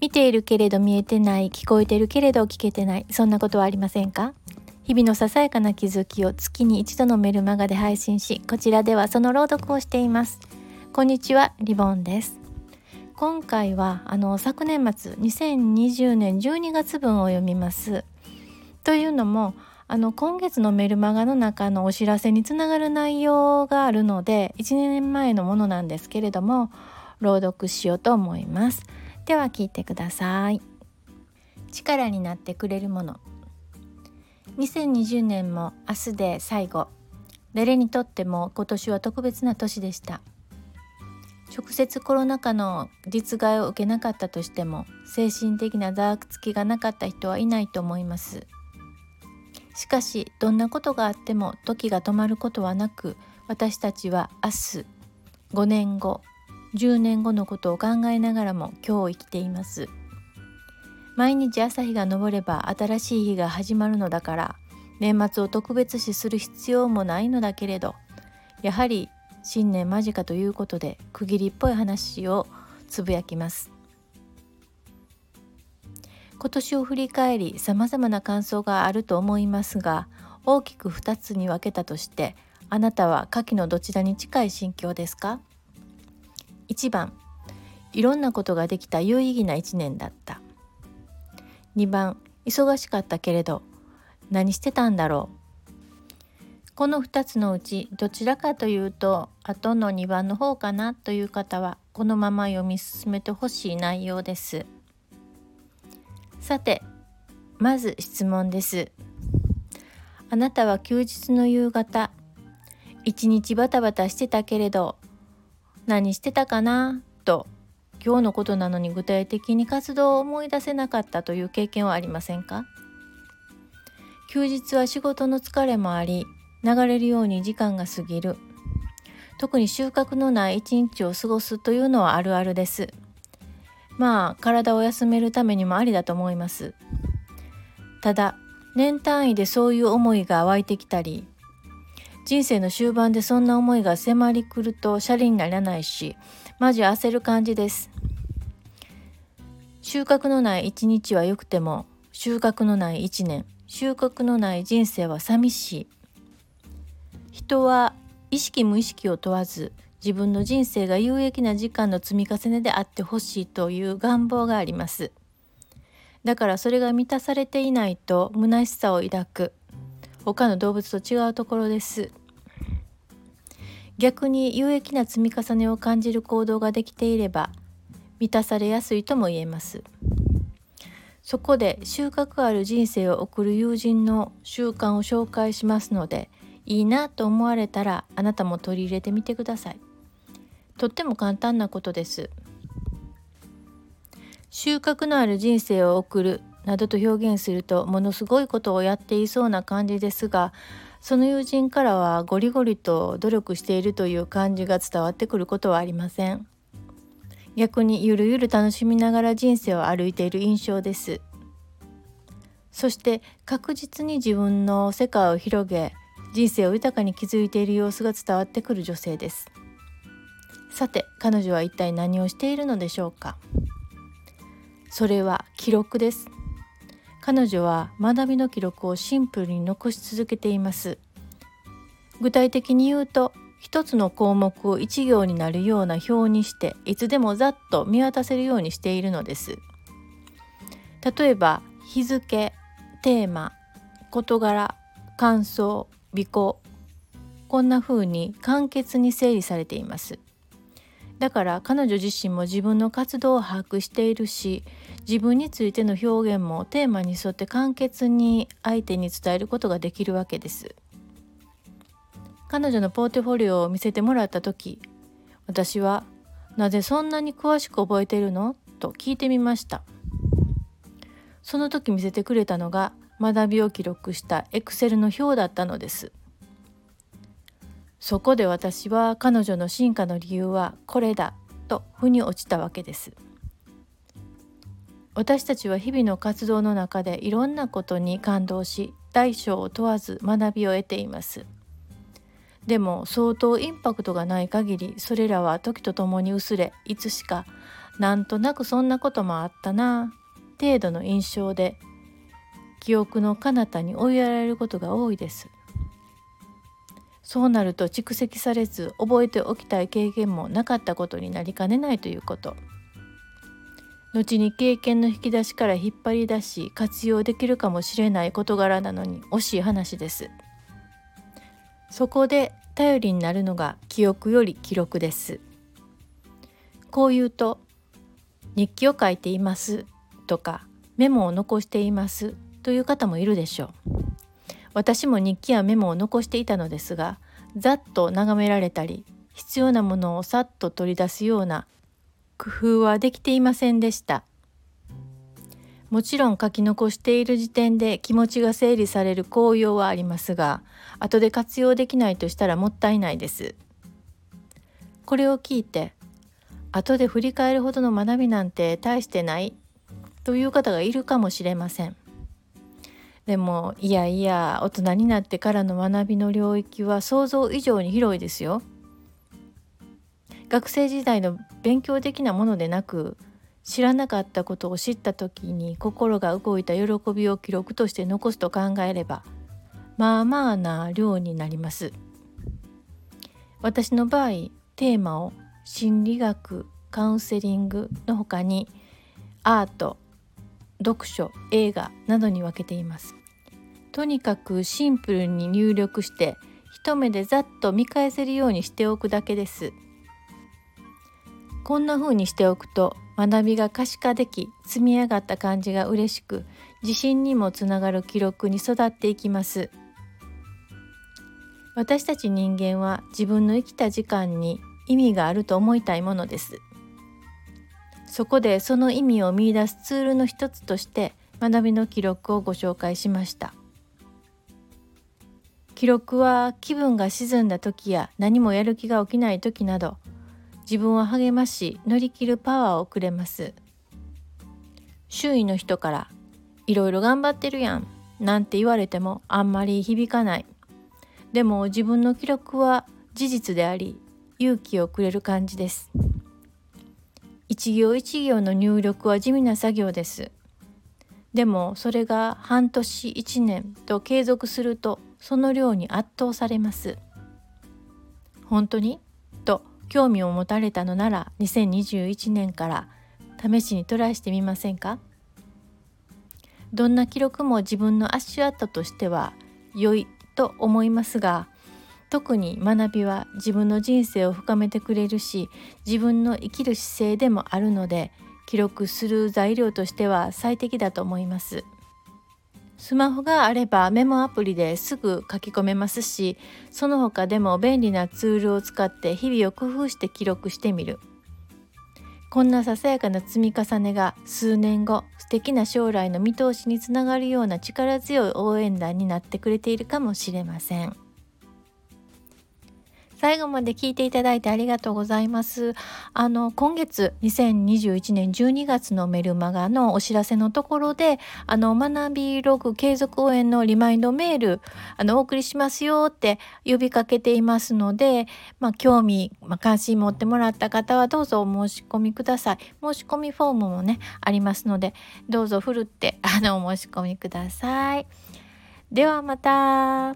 見ているけれど見えてない聞こえてるけれど聞けてないそんなことはありませんか？日々のささやかな気づきを月に一度のメルマガで配信しこちらではその朗読をしています。こんにちはリボンです。今回はあの昨年末2020年12月分を読みます。というのもあの今月のメルマガの中のお知らせにつながる内容があるので1年前のものなんですけれども朗読しようと思います。では聞いてください。力になってくれるもの。2020年も明日で最後。誰にとっても今年は特別な年でした。直接コロナ禍の実害を受けなかったとしても精神的なダークつきがなかった人はいないと思います。しかしどんなことがあっても時が止まることはなく私たちは明日5年後10年後のことを考えながらも今日生きています。毎日朝日が昇れば新しい日が始まるのだから年末を特別視する必要もないのだけれどやはり新年間近ということで区切りっぽい話をつぶやきます。今年を振り返りさまざまな感想があると思いますが大きく2つに分けたとしてあなたは下記のどちらに近い心境ですか？1番。いろんなことができた有意義な1年だった。2番。忙しかったけれど何してたんだろう。この2つのうちどちらかというと後の2番の方かなという方はこのまま読み進めてほしい内容です。さてまず質問です。あなたは休日の夕方一日バタバタしてたけれど何してたかな？と今日のことなのに具体的に活動を思い出せなかったという経験はありませんか？休日は仕事の疲れもあり流れるように時間が過ぎる。特に収穫のない一日を過ごすというのはあるあるです。まあ体を休めるためにもありだと思います。ただ年単位でそういう思いが湧いてきたり人生の終盤でそんな思いが迫りくるとシャレにならないしマジ焦る感じです。収穫のない一日は良くても収穫のない一年収穫のない人生は寂しい。人は意識無意識を問わず自分の人生が有益な時間の積み重ねであってほしいという願望があります。だからそれが満たされていないと虚しさを抱く。他の動物と違うところです。逆に有益な積み重ねを感じる行動ができていれば満たされやすいとも言えます。そこで収穫ある人生を送る友人の習慣を紹介しますのでいいなと思われたらあなたも取り入れてみてください。とっても簡単なことです。収穫のある人生を送るなどと表現するとものすごいことをやっていそうな感じですがその友人からはゴリゴリと努力しているという感じが伝わってくることはありません。逆にゆるゆる楽しみながら人生を歩いている印象です。そして確実に自分の世界を広げ人生を豊かに築いている様子が伝わってくる女性です。さて彼女は一体何をしているのでしょうか。それは記録です。彼女は学びの記録をシンプルに残し続けています。具体的に言うと一つの項目を一行になるような表にしていつでもざっと見渡せるようにしているのです。例えば日付テーマ事柄感想尾行。こんな風に簡潔に整理されています。だから彼女自身も自分の活動を把握しているし自分についての表現もテーマに沿って簡潔に相手に伝えることができるわけです。彼女のポートフォリオを見せてもらった時私は「なぜそんなに詳しく覚えてるの?」と聞いてみました。その時見せてくれたのが学びを記録したエクセルの表だったのですそこで私は彼女の進化の理由はこれだと腑に落ちたわけです。私たちは日々の活動の中でいろんなことに感動し大小を問わず学びを得ています。でも相当インパクトがない限りそれらは時とともに薄れいつしかなんとなくそんなこともあったな程度の印象で記憶の彼方に追いやられることが多いです。そうなると蓄積されず覚えておきたい経験もなかったことになりかねないということ。後に経験の引き出しから引っ張り出し活用できるかもしれない事柄なのに惜しい話です。そこで頼りになるのが記憶より記録です。こう言うと日記を書いていますとかメモを残していますという方もいるでしょう。私も日記やメモを残していたのですがざっと眺められたり必要なものをさっと取り出すような工夫はできていませんでした。もちろん書き残している時点で気持ちが整理される効用はありますが後で活用できないとしたらもったいないです。これを聞いて後で振り返るほどの学びなんて大してないという方がいるかもしれません。でもいやいや大人になってからの学びの領域は想像以上に広いですよ。学生時代の勉強的なものでなく知らなかったことを知った時に心が動いた喜びを記録として残すと考えればまあまあな量になります。私の場合テーマを心理学カウンセリングの他にアート読書映画などに分けています。とにかくシンプルに入力して一目でざっと見返せるようにしておくだけです。こんな風にしておくと学びが可視化でき積み上がった感じが嬉しく自信にもつながる記録に育っていきます。私たち人間は自分の生きた時間に意味があると思いたいものです。そこでその意味を見いだすツールの一つとして学びの記録をご紹介しました。記録は気分が沈んだ時や何もやる気が起きない時など自分を励まし乗り切るパワーをくれます。周囲の人からいろいろ頑張ってるやんなんて言われてもあんまり響かない。でも自分の記録は事実であり勇気をくれる感じです。一行一行の入力は地味な作業です。でもそれが半年1年と継続するとその量に圧倒されます。本当に？興味を持たれたのなら2021年から試しにトライしてみませんか？どんな記録も自分の足跡としては良いと思いますが特に学びは自分の人生を深めてくれるし自分の生きる姿勢でもあるので記録する材料としては最適だと思います。スマホがあればメモアプリですぐ書き込めますしその他でも便利なツールを使って日々を工夫して記録してみるこんなささやかな積み重ねが数年後素敵な将来の見通しにつながるような力強い応援団になってくれているかもしれません。最後まで聞いていただいてありがとうございます。あの、今月2021年12月のメルマガのお知らせのところで、あの、学びログ継続応援のリマインドメール、あの、お送りしますよって呼びかけていますので、まあ、興味、まあ、関心持ってもらった方はどうぞお申し込みください。申し込みフォームもね、ありますので、どうぞふるって、あの、お申し込みください。ではまた。